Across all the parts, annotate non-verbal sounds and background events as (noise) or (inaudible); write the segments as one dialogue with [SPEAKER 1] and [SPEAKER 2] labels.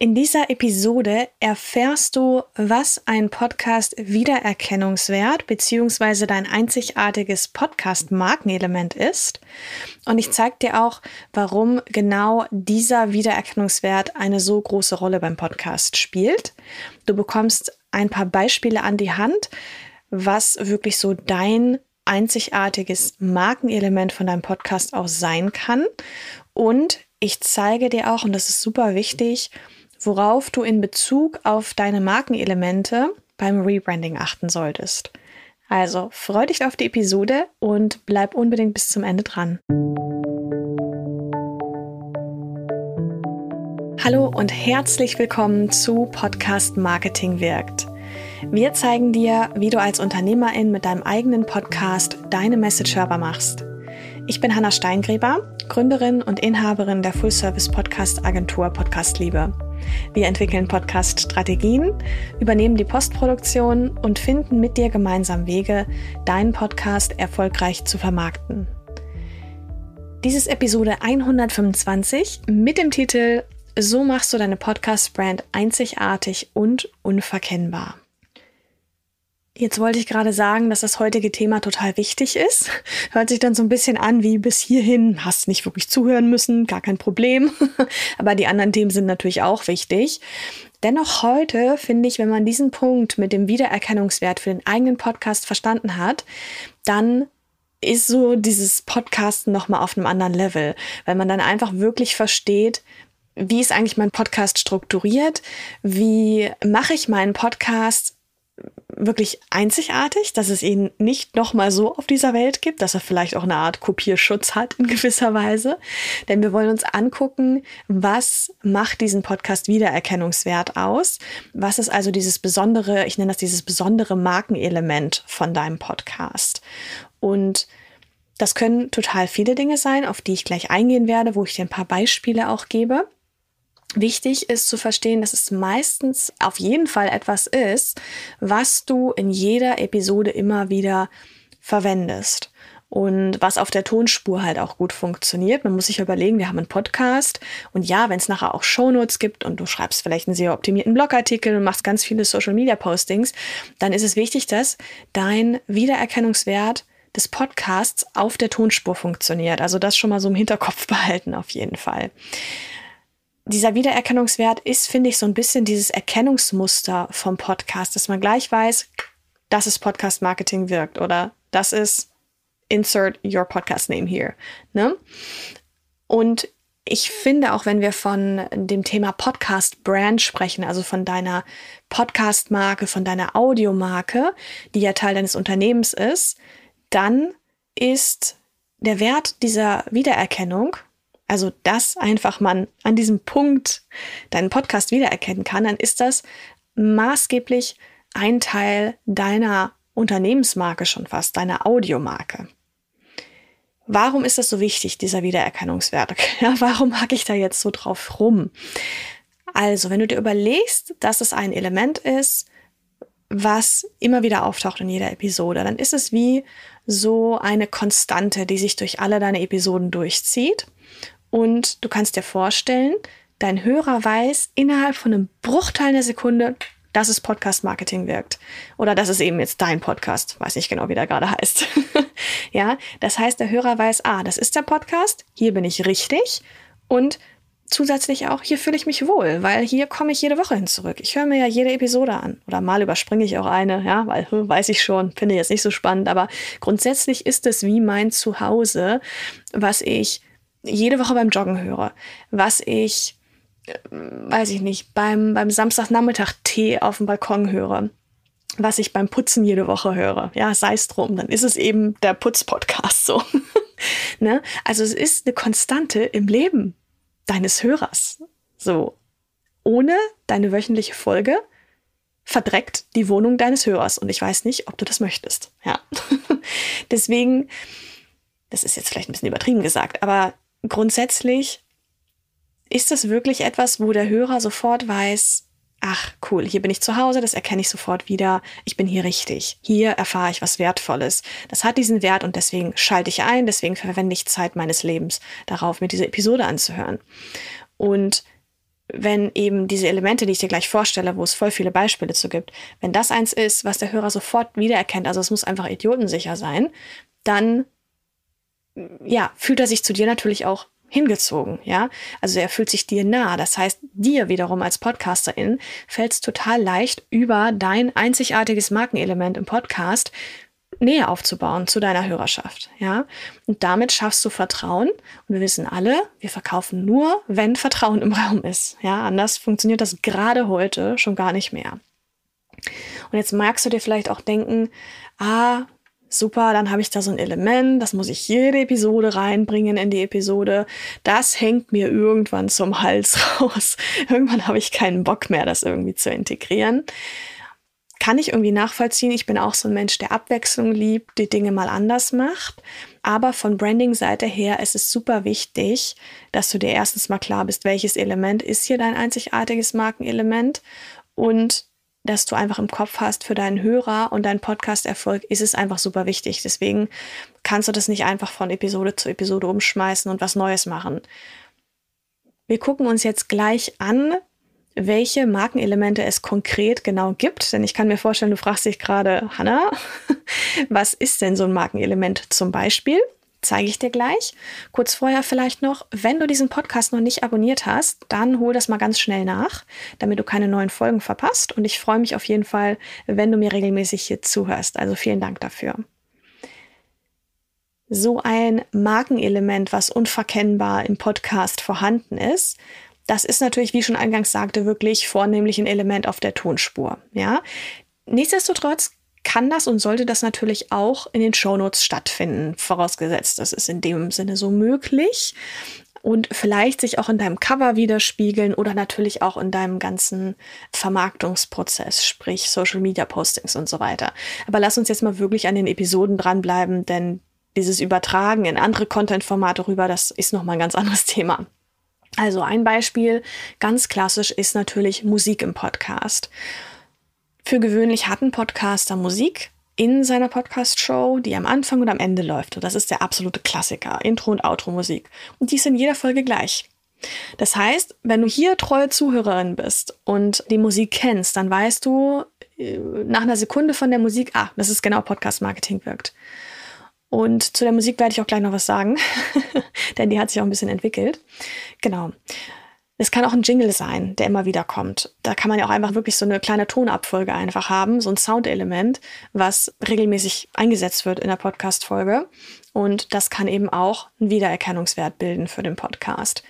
[SPEAKER 1] In dieser Episode erfährst du, was ein Podcast Wiedererkennungswert bzw. dein einzigartiges Podcast Markenelement ist. Und ich zeige dir auch, warum genau dieser Wiedererkennungswert eine so große Rolle beim Podcast spielt. Du bekommst ein paar Beispiele an die Hand, was wirklich so dein einzigartiges Markenelement von deinem Podcast aus sein kann. Und ich zeige dir auch, und das ist super wichtig, worauf du in Bezug auf deine Markenelemente beim Rebranding achten solltest. Also freu dich auf die Episode und bleib unbedingt bis zum Ende dran. Hallo und herzlich willkommen zu Podcast Marketing wirkt. Wir zeigen dir, wie du als Unternehmerin mit deinem eigenen Podcast deine Message hörbar machst. Ich bin Hanna Steingräber, Gründerin und Inhaberin der Full-Service-Podcast-Agentur Podcast Liebe. Wir entwickeln Podcast-Strategien, übernehmen die Postproduktion und finden mit dir gemeinsam Wege, deinen Podcast erfolgreich zu vermarkten. Dies ist Episode 125 mit dem Titel So machst du deine Podcast-Brand einzigartig und unverkennbar. Jetzt wollte ich gerade sagen, dass das heutige Thema total wichtig ist. (laughs) Hört sich dann so ein bisschen an wie bis hierhin hast nicht wirklich zuhören müssen, gar kein Problem. (laughs) Aber die anderen Themen sind natürlich auch wichtig. Dennoch heute finde ich, wenn man diesen Punkt mit dem Wiedererkennungswert für den eigenen Podcast verstanden hat, dann ist so dieses Podcasten nochmal auf einem anderen Level, weil man dann einfach wirklich versteht, wie ist eigentlich mein Podcast strukturiert? Wie mache ich meinen Podcast wirklich einzigartig, dass es ihn nicht nochmal so auf dieser Welt gibt, dass er vielleicht auch eine Art Kopierschutz hat in gewisser Weise. Denn wir wollen uns angucken, was macht diesen Podcast Wiedererkennungswert aus? Was ist also dieses besondere, ich nenne das dieses besondere Markenelement von deinem Podcast? Und das können total viele Dinge sein, auf die ich gleich eingehen werde, wo ich dir ein paar Beispiele auch gebe. Wichtig ist zu verstehen, dass es meistens auf jeden Fall etwas ist, was du in jeder Episode immer wieder verwendest und was auf der Tonspur halt auch gut funktioniert. Man muss sich überlegen, wir haben einen Podcast und ja, wenn es nachher auch Shownotes gibt und du schreibst vielleicht einen sehr optimierten Blogartikel und machst ganz viele Social Media Postings, dann ist es wichtig, dass dein Wiedererkennungswert des Podcasts auf der Tonspur funktioniert. Also das schon mal so im Hinterkopf behalten auf jeden Fall dieser Wiedererkennungswert ist, finde ich, so ein bisschen dieses Erkennungsmuster vom Podcast, dass man gleich weiß, dass es Podcast Marketing wirkt oder das ist insert your podcast name here. Ne? Und ich finde auch, wenn wir von dem Thema Podcast Brand sprechen, also von deiner Podcast Marke, von deiner Audiomarke, die ja Teil deines Unternehmens ist, dann ist der Wert dieser Wiedererkennung also dass einfach man an diesem Punkt deinen Podcast wiedererkennen kann, dann ist das maßgeblich ein Teil deiner Unternehmensmarke schon fast, deiner Audiomarke. Warum ist das so wichtig, dieser Wiedererkennungswert? (laughs) Ja, warum mag ich da jetzt so drauf rum? Also, wenn du dir überlegst, dass es ein Element ist, was immer wieder auftaucht in jeder Episode, dann ist es wie so eine Konstante, die sich durch alle deine Episoden durchzieht. Und du kannst dir vorstellen, dein Hörer weiß innerhalb von einem Bruchteil einer Sekunde, dass es Podcast Marketing wirkt. Oder dass es eben jetzt dein Podcast, weiß nicht genau, wie der gerade heißt. (laughs) ja, das heißt, der Hörer weiß, ah, das ist der Podcast, hier bin ich richtig und zusätzlich auch, hier fühle ich mich wohl, weil hier komme ich jede Woche hin zurück. Ich höre mir ja jede Episode an. Oder mal überspringe ich auch eine, ja, weil hm, weiß ich schon, finde ich jetzt nicht so spannend. Aber grundsätzlich ist es wie mein Zuhause, was ich jede Woche beim Joggen höre, was ich, äh, weiß ich nicht, beim, beim Samstagnachmittag Tee auf dem Balkon höre, was ich beim Putzen jede Woche höre. Ja, sei es drum, dann ist es eben der Putz-Podcast so. (laughs) ne? Also es ist eine Konstante im Leben deines Hörers. So. Ohne deine wöchentliche Folge verdreckt die Wohnung deines Hörers. Und ich weiß nicht, ob du das möchtest. Ja. (laughs) Deswegen, das ist jetzt vielleicht ein bisschen übertrieben gesagt, aber grundsätzlich ist es wirklich etwas, wo der Hörer sofort weiß, ach cool, hier bin ich zu Hause, das erkenne ich sofort wieder, ich bin hier richtig, hier erfahre ich was Wertvolles. Das hat diesen Wert und deswegen schalte ich ein, deswegen verwende ich Zeit meines Lebens darauf, mir diese Episode anzuhören. Und wenn eben diese Elemente, die ich dir gleich vorstelle, wo es voll viele Beispiele zu gibt, wenn das eins ist, was der Hörer sofort wiedererkennt, also es muss einfach idiotensicher sein, dann ja, fühlt er sich zu dir natürlich auch hingezogen, ja. Also er fühlt sich dir nah. Das heißt, dir wiederum als Podcasterin fällt es total leicht, über dein einzigartiges Markenelement im Podcast Nähe aufzubauen zu deiner Hörerschaft, ja. Und damit schaffst du Vertrauen. Und wir wissen alle, wir verkaufen nur, wenn Vertrauen im Raum ist, ja. Anders funktioniert das gerade heute schon gar nicht mehr. Und jetzt magst du dir vielleicht auch denken, ah, super, dann habe ich da so ein Element, das muss ich jede Episode reinbringen in die Episode. Das hängt mir irgendwann zum Hals (laughs) raus. irgendwann habe ich keinen Bock mehr, das irgendwie zu integrieren. Kann ich irgendwie nachvollziehen. Ich bin auch so ein Mensch, der Abwechslung liebt, die Dinge mal anders macht. Aber von Branding-Seite her ist es super wichtig, dass du dir erstens mal klar bist, welches Element ist hier dein einzigartiges Markenelement und dass du einfach im Kopf hast für deinen Hörer und deinen Podcast-Erfolg, ist es einfach super wichtig. Deswegen kannst du das nicht einfach von Episode zu Episode umschmeißen und was Neues machen. Wir gucken uns jetzt gleich an, welche Markenelemente es konkret genau gibt. Denn ich kann mir vorstellen, du fragst dich gerade, Hanna, (laughs) was ist denn so ein Markenelement zum Beispiel? Zeige ich dir gleich. Kurz vorher vielleicht noch, wenn du diesen Podcast noch nicht abonniert hast, dann hol das mal ganz schnell nach, damit du keine neuen Folgen verpasst. Und ich freue mich auf jeden Fall, wenn du mir regelmäßig hier zuhörst. Also vielen Dank dafür. So ein Markenelement, was unverkennbar im Podcast vorhanden ist, das ist natürlich, wie schon eingangs sagte, wirklich vornehmlich ein Element auf der Tonspur. Ja, Nichtsdestotrotz kann das und sollte das natürlich auch in den Shownotes stattfinden, vorausgesetzt, das ist in dem Sinne so möglich und vielleicht sich auch in deinem Cover widerspiegeln oder natürlich auch in deinem ganzen Vermarktungsprozess, sprich Social Media Postings und so weiter. Aber lass uns jetzt mal wirklich an den Episoden dranbleiben, denn dieses Übertragen in andere Content-Formate rüber, das ist nochmal ein ganz anderes Thema. Also ein Beispiel, ganz klassisch, ist natürlich Musik im Podcast. Für gewöhnlich hat ein Podcaster Musik in seiner Podcast-Show, die am Anfang und am Ende läuft. Und das ist der absolute Klassiker, Intro- und Outro-Musik. Und die ist in jeder Folge gleich. Das heißt, wenn du hier treue Zuhörerin bist und die Musik kennst, dann weißt du äh, nach einer Sekunde von der Musik, ah, das ist genau Podcast-Marketing wirkt. Und zu der Musik werde ich auch gleich noch was sagen, (laughs) denn die hat sich auch ein bisschen entwickelt. Genau. Es kann auch ein Jingle sein, der immer wieder kommt. Da kann man ja auch einfach wirklich so eine kleine Tonabfolge einfach haben, so ein Soundelement, was regelmäßig eingesetzt wird in der Podcast-Folge. Und das kann eben auch einen Wiedererkennungswert bilden für den Podcast.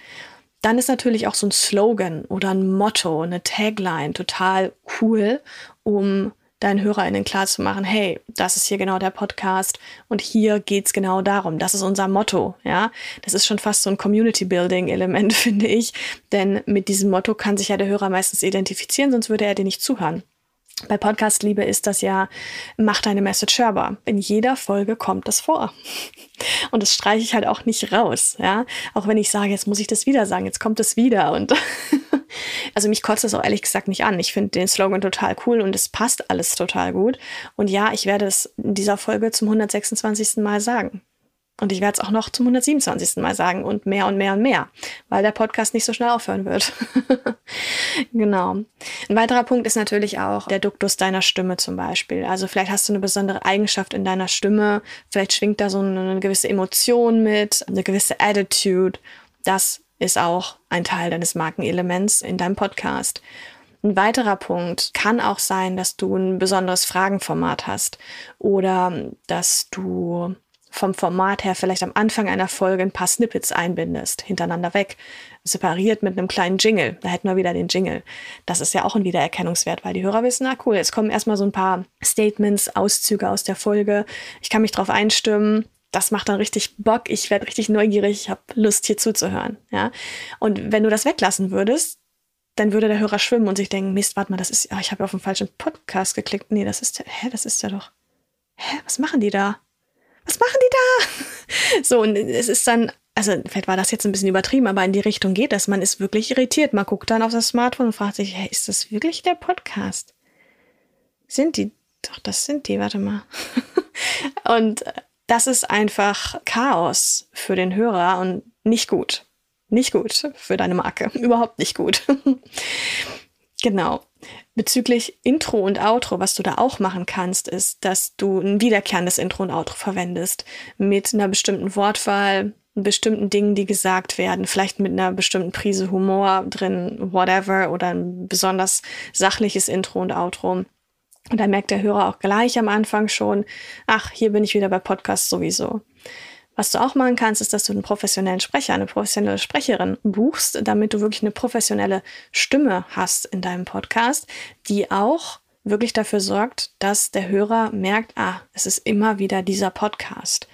[SPEAKER 1] Dann ist natürlich auch so ein Slogan oder ein Motto, eine Tagline total cool, um deinen HörerInnen klar zu machen, hey, das ist hier genau der Podcast und hier geht's genau darum. Das ist unser Motto, ja. Das ist schon fast so ein Community-Building-Element, (laughs) finde ich. Denn mit diesem Motto kann sich ja der Hörer meistens identifizieren, sonst würde er dir nicht zuhören. Bei Podcast Liebe ist das ja, mach deine Message hörbar. In jeder Folge kommt das vor. (laughs) Und das streiche ich halt auch nicht raus, ja. Auch wenn ich sage, jetzt muss ich das wieder sagen, jetzt kommt es wieder und (laughs) also mich kotzt das auch ehrlich gesagt nicht an. Ich finde den Slogan total cool und es passt alles total gut. Und ja, ich werde es in dieser Folge zum 126. Mal sagen. Und ich werde es auch noch zum 127. Mal sagen und mehr und mehr und mehr, weil der Podcast nicht so schnell aufhören wird. (laughs) genau. Ein weiterer Punkt ist natürlich auch der Duktus deiner Stimme zum Beispiel. Also vielleicht hast du eine besondere Eigenschaft in deiner Stimme, vielleicht schwingt da so eine gewisse Emotion mit, eine gewisse Attitude. Das ist auch ein Teil deines Markenelements in deinem Podcast. Ein weiterer Punkt kann auch sein, dass du ein besonderes Fragenformat hast oder dass du vom Format her vielleicht am Anfang einer Folge ein paar Snippets einbindest, hintereinander weg, separiert mit einem kleinen Jingle. Da hätten wir wieder den Jingle. Das ist ja auch ein Wiedererkennungswert, weil die Hörer wissen, na cool, jetzt kommen erstmal so ein paar Statements, Auszüge aus der Folge. Ich kann mich drauf einstimmen. Das macht dann richtig Bock. Ich werde richtig neugierig. Ich habe Lust, hier zuzuhören. Ja. Und wenn du das weglassen würdest, dann würde der Hörer schwimmen und sich denken, Mist, warte mal, das ist, oh, ich habe auf den falschen Podcast geklickt. Nee, das ist, hä, das ist ja doch, hä, was machen die da? Was machen die da? (laughs) So, und es ist dann, also vielleicht war das jetzt ein bisschen übertrieben, aber in die Richtung geht das. Man ist wirklich irritiert. Man guckt dann auf das Smartphone und fragt sich, hey, ist das wirklich der Podcast? Sind die? Doch, das sind die, warte mal. (laughs) und das ist einfach Chaos für den Hörer und nicht gut. Nicht gut für deine Marke. (laughs) Überhaupt nicht gut. genau. Bezüglich Intro und Outro, was du da auch machen kannst, ist, dass du ein wiederkehrendes Intro und Outro verwendest. Mit einer bestimmten Wortwahl, bestimmten Dingen, die gesagt werden, vielleicht mit einer bestimmten Prise Humor drin, whatever, oder ein besonders sachliches Intro und Outro. Und da merkt der Hörer auch gleich am Anfang schon, ach, hier bin ich wieder bei Podcast sowieso. Was du auch machen kannst, ist, dass du einen professionellen Sprecher, eine professionelle Sprecherin buchst, damit du wirklich eine professionelle Stimme hast in deinem Podcast, die auch wirklich dafür sorgt, dass der Hörer merkt, ah, es ist immer wieder dieser Podcast.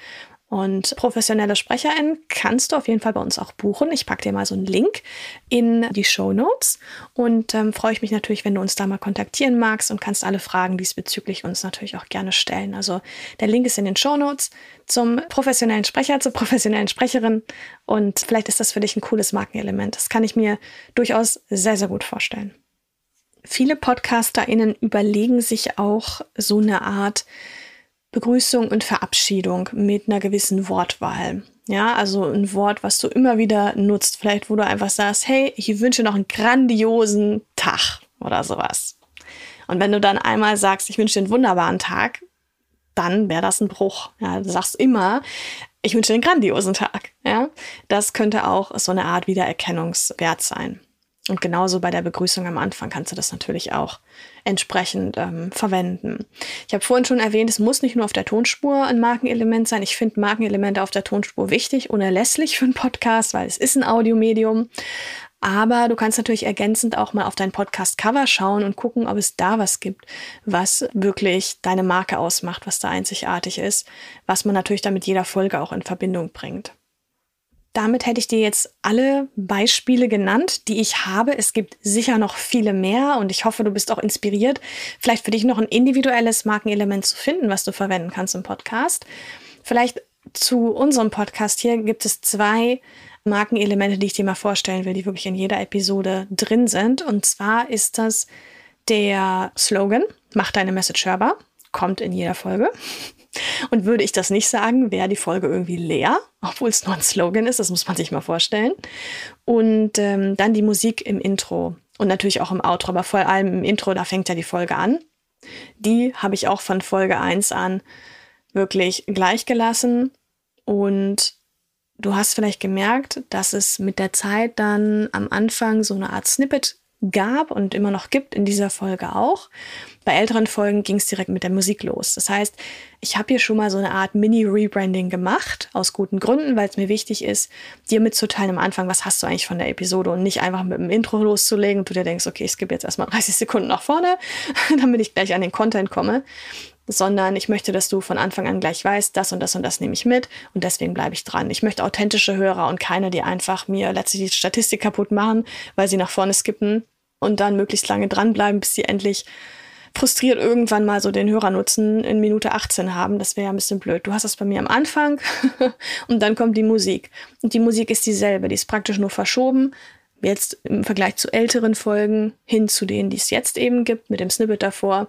[SPEAKER 1] Und professionelle SprecherInnen kannst du auf jeden Fall bei uns auch buchen. Ich packe dir mal so einen Link in die Show Notes und ähm, freue ich mich natürlich, wenn du uns da mal kontaktieren magst und kannst alle Fragen diesbezüglich uns natürlich auch gerne stellen. Also der Link ist in den Show Notes zum professionellen Sprecher, zur professionellen Sprecherin und vielleicht ist das für dich ein cooles Markenelement. Das kann ich mir durchaus sehr, sehr gut vorstellen. Viele PodcasterInnen überlegen sich auch so eine Art Begrüßung und Verabschiedung mit einer gewissen Wortwahl. Ja, also ein Wort, was du immer wieder nutzt. Vielleicht, wo du einfach sagst, hey, ich wünsche noch einen grandiosen Tag oder sowas. Und wenn du dann einmal sagst, ich wünsche dir einen wunderbaren Tag, dann wäre das ein Bruch. Ja, du sagst immer, ich wünsche dir einen grandiosen Tag. Ja, das könnte auch so eine Art Wiedererkennungswert sein. Und genauso bei der Begrüßung am Anfang kannst du das natürlich auch entsprechend ähm, verwenden. Ich habe vorhin schon erwähnt, es muss nicht nur auf der Tonspur ein Markenelement sein. Ich finde Markenelemente auf der Tonspur wichtig, unerlässlich für einen Podcast, weil es ist ein Audiomedium. Aber du kannst natürlich ergänzend auch mal auf dein Podcast-Cover schauen und gucken, ob es da was gibt, was wirklich deine Marke ausmacht, was da einzigartig ist, was man natürlich dann mit jeder Folge auch in Verbindung bringt. Damit hätte ich dir jetzt alle Beispiele genannt, die ich habe. Es gibt sicher noch viele mehr und ich hoffe, du bist auch inspiriert, vielleicht für dich noch ein individuelles Markenelement zu finden, was du verwenden kannst im Podcast. Vielleicht zu unserem Podcast hier gibt es zwei Markenelemente, die ich dir mal vorstellen will, die wirklich in jeder Episode drin sind. Und zwar ist das der Slogan, mach deine Message hörbar, kommt in jeder Folge. Und würde ich das nicht sagen, wäre die Folge irgendwie leer, obwohl es nur ein Slogan ist, das muss man sich mal vorstellen. Und ähm, dann die Musik im Intro und natürlich auch im Outro, aber vor allem im Intro, da fängt ja die Folge an. Die habe ich auch von Folge 1 an wirklich gleich gelassen und du hast vielleicht gemerkt, dass es mit der Zeit dann am Anfang so eine Art Snippet gab und immer noch gibt, in dieser Folge auch. Bei älteren Folgen ging es direkt mit der Musik los. Das heißt, ich habe hier schon mal so eine Art Mini-Rebranding gemacht, aus guten Gründen, weil es mir wichtig ist, dir mitzuteilen am Anfang, was hast du eigentlich von der Episode und nicht einfach mit dem Intro loszulegen und du dir denkst, okay, ich skippe jetzt erstmal 30 Sekunden nach vorne, (laughs) damit ich gleich an den Content komme sondern ich möchte, dass du von Anfang an gleich weißt, das und das und das nehme ich mit und deswegen bleibe ich dran. Ich möchte authentische Hörer und keine, die einfach mir letztlich die Statistik kaputt machen, weil sie nach vorne skippen und dann möglichst lange dranbleiben, bis sie endlich frustriert irgendwann mal so den Hörernutzen in Minute 18 haben. Das wäre ja ein bisschen blöd. Du hast das bei mir am Anfang (laughs) und dann kommt die Musik. Und die Musik ist dieselbe. Die ist praktisch nur verschoben. Jetzt im Vergleich zu älteren Folgen hin zu denen, die es jetzt eben gibt, mit dem Snippet davor.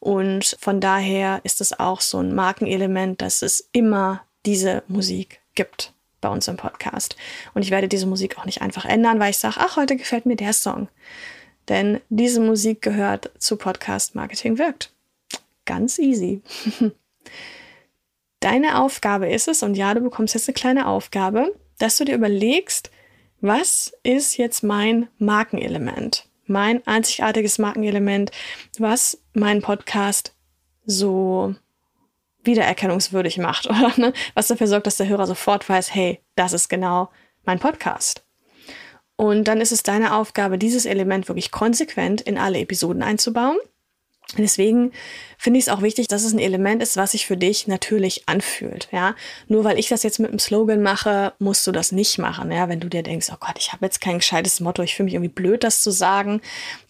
[SPEAKER 1] Und von daher ist es auch so ein Markenelement, dass es immer diese Musik gibt bei uns im Podcast. Und ich werde diese Musik auch nicht einfach ändern, weil ich sage, ach, heute gefällt mir der Song. Denn diese Musik gehört zu Podcast Marketing wirkt. Ganz easy. (laughs) Deine Aufgabe ist es, und ja, du bekommst jetzt eine kleine Aufgabe, dass du dir überlegst, was ist jetzt mein Markenelement? Mein einzigartiges Markenelement, was meinen Podcast so wiedererkennungswürdig macht, (laughs) oder ne? was dafür sorgt, dass der Hörer sofort weiß, hey, das ist genau mein Podcast. Und dann ist es deine Aufgabe, dieses Element wirklich konsequent in alle Episoden einzubauen. Deswegen finde ich es auch wichtig, dass es ein Element ist, was sich für dich natürlich anfühlt. Ja, nur weil ich das jetzt mit einem Slogan mache, musst du das nicht machen. Ja, wenn du dir denkst, oh Gott, ich habe jetzt kein gescheites Motto, ich fühle mich irgendwie blöd, das zu sagen,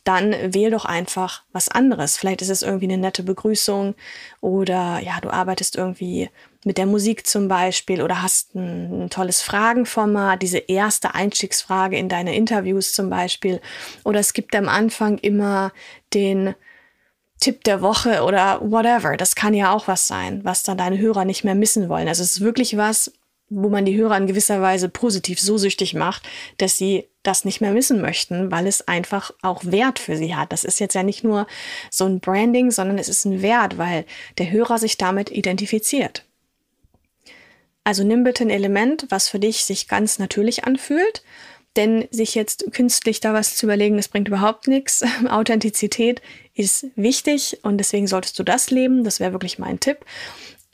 [SPEAKER 1] dann wähl doch einfach was anderes. Vielleicht ist es irgendwie eine nette Begrüßung oder ja, du arbeitest irgendwie mit der Musik zum Beispiel oder hast ein, ein, tolles Fragenformat, diese erste Einstiegsfrage in deine Interviews zum Beispiel. Oder es gibt am Anfang immer den Tipp der Woche oder whatever. Das kann ja auch was sein, was dann deine Hörer nicht mehr missen wollen. Also es ist wirklich was, wo man die Hörer in gewisser Weise positiv so süchtig macht, dass sie das nicht mehr wissen möchten, weil es einfach auch Wert für sie hat. Das ist jetzt ja nicht nur so ein Branding, sondern es ist ein Wert, weil der Hörer sich damit identifiziert. Also nimm bitte ein Element, was für dich sich ganz natürlich anfühlt, denn sich jetzt künstlich da was zu überlegen, das bringt überhaupt nichts. (laughs) Authentizität ist wichtig und deswegen solltest du das leben. Das wäre wirklich mein Tipp.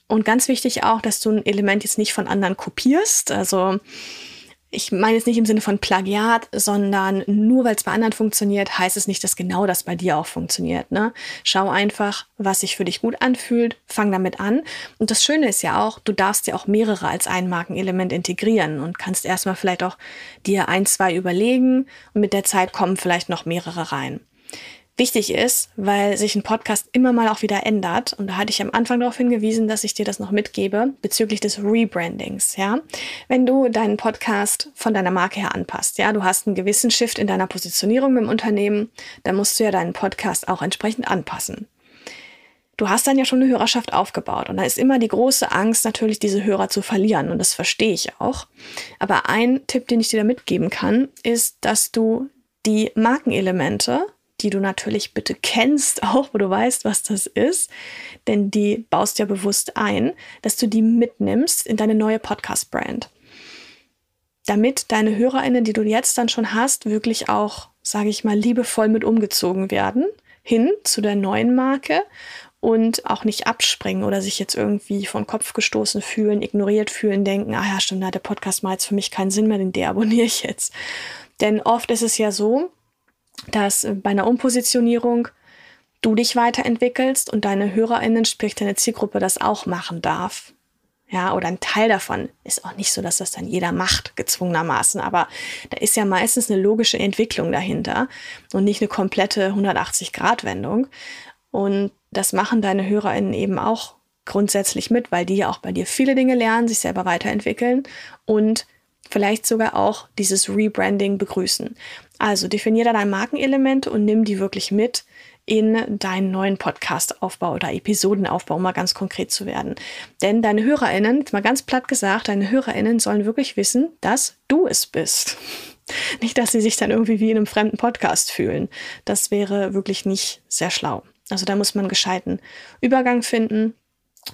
[SPEAKER 1] Und ganz wichtig auch, dass du ein Element jetzt nicht von anderen kopierst. Also ich meine jetzt nicht im Sinne von Plagiat, sondern nur weil es bei anderen funktioniert, heißt es nicht, dass genau das bei dir auch funktioniert. Ne? Schau einfach, was sich für dich gut anfühlt, fang damit an. Und das Schöne ist ja auch, du darfst ja auch mehrere als ein Markenelement integrieren und kannst erstmal vielleicht auch dir ein, zwei überlegen und mit der Zeit kommen vielleicht noch mehrere rein wichtig ist, weil sich ein Podcast immer mal auch wieder ändert. Und da hatte ich am Anfang darauf hingewiesen, dass ich dir das noch mitgebe bezüglich des Rebrandings. Ja, wenn du deinen Podcast von deiner Marke her anpasst, ja, du hast einen gewissen Shift in deiner Positionierung im Unternehmen, dann musst du ja deinen Podcast auch entsprechend anpassen. Du hast dann ja schon eine Hörerschaft aufgebaut und da ist immer die große Angst, natürlich diese Hörer zu verlieren und das verstehe ich auch. Aber ein Tipp, den ich dir da mitgeben kann, ist, dass du die Markenelemente die du natürlich bitte kennst, (laughs) auch wo du weißt, was das ist, denn die baust ja bewusst ein, dass du die mitnimmst in deine neue Podcast-Brand. Damit deine HörerInnen, die du jetzt dann schon hast, wirklich auch, sage ich mal, liebevoll mit umgezogen werden, hin zu der neuen Marke und auch nicht abspringen oder sich jetzt irgendwie von Kopf gestoßen fühlen, ignoriert fühlen, denken, ah ja, stimmt, da hat der Podcast mal jetzt für mich keinen Sinn mehr, den deabonniere ich jetzt. Denn oft ist es ja so, dass bei einer Umpositionierung du dich weiterentwickelst und deine HörerInnen, sprich deine Zielgruppe, das auch machen darf. Ja, oder ein Teil davon ist auch nicht so, dass das dann jeder macht, gezwungenermaßen. Aber da ist ja meistens eine logische Entwicklung dahinter und nicht eine komplette 180-Grad-Wendung. Und das machen deine HörerInnen eben auch grundsätzlich mit, weil die ja auch bei dir viele Dinge lernen, sich selber weiterentwickeln und vielleicht sogar auch dieses Rebranding begrüßen. Also definiere deine Markenelemente und nimm die wirklich mit in deinen neuen Podcast-Aufbau oder Episodenaufbau, um mal ganz konkret zu werden. Denn deine HörerInnen, mal ganz platt gesagt, deine HörerInnen sollen wirklich wissen, dass du es bist. (laughs) Nicht, dass sie sich dann irgendwie wie in einem fremden Podcast fühlen. Das wäre wirklich nicht sehr schlau. Also da muss man einen gescheiten Übergang finden.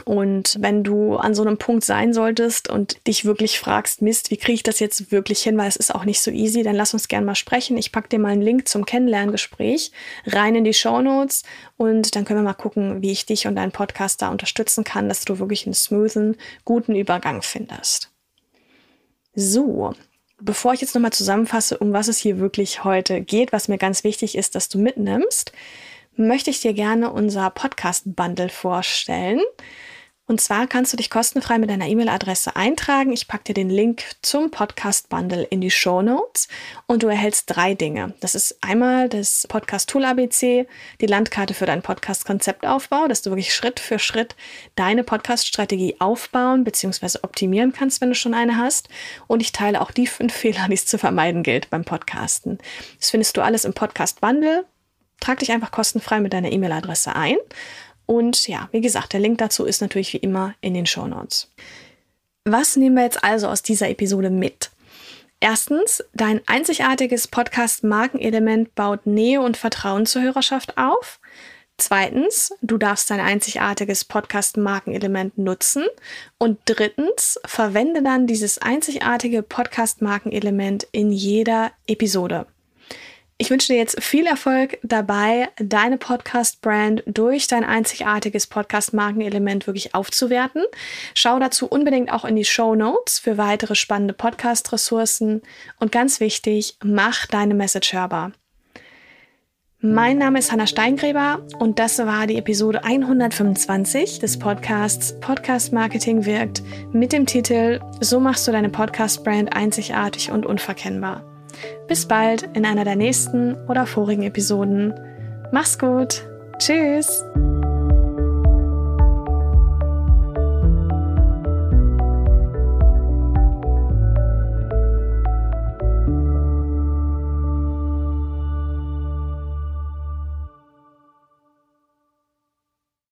[SPEAKER 1] Und wenn du an so einem Punkt sein solltest und dich wirklich fragst, Mist, wie kriege ich das jetzt wirklich hin, weil es ist auch nicht so easy, dann lass uns gerne mal sprechen. Ich packe dir mal einen Link zum Kennenlerngespräch rein in die Show Notes und dann können wir mal gucken, wie ich dich und deinen Podcast da unterstützen kann, dass du wirklich einen smoothen, guten Übergang findest. So, bevor ich jetzt nochmal zusammenfasse, um was es hier wirklich heute geht, was mir ganz wichtig ist, dass du mitnimmst, möchte ich dir gerne unser Podcast-Bundle vorstellen. Und zwar kannst du dich kostenfrei mit deiner E-Mail-Adresse eintragen. Ich packe dir den Link zum Podcast-Bundle in die Show Notes und du erhältst drei Dinge. Das ist einmal das Podcast-Tool ABC, die Landkarte für deinen Podcast-Konzeptaufbau, dass du wirklich Schritt für Schritt deine Podcast-Strategie aufbauen bzw. optimieren kannst, wenn du schon eine hast. Und ich teile auch die fünf (laughs) Fehler, die es zu vermeiden gilt beim Podcasten. Das findest du alles im Podcast-Bundle trag dich einfach kostenfrei mit deiner E-Mail-Adresse ein. Und ja, wie gesagt, der Link dazu ist natürlich wie immer in den Show Notes. Was nehmen wir jetzt also aus dieser Episode mit? Erstens, dein einzigartiges Podcast-Markenelement baut Nähe und Vertrauen zur Hörerschaft auf. Zweitens, du darfst dein einzigartiges Podcast-Markenelement nutzen. Und drittens, verwende dann dieses einzigartige Podcast-Markenelement in jeder Episode. Ich wünsche dir jetzt viel Erfolg dabei, deine Podcast-Brand durch dein einzigartiges Podcast-Markenelement wirklich aufzuwerten. Schau dazu unbedingt auch in die Show Notes für weitere spannende Podcast-Ressourcen. Und ganz wichtig, mach deine Message hörbar. Mein Name ist Hanna Steingräber und das war die Episode 125 des Podcasts Podcast Marketing wirkt mit dem Titel So machst du deine Podcast-Brand einzigartig und unverkennbar. Bis bald in einer der nächsten oder vorigen Episoden. Mach's gut. Tschüss.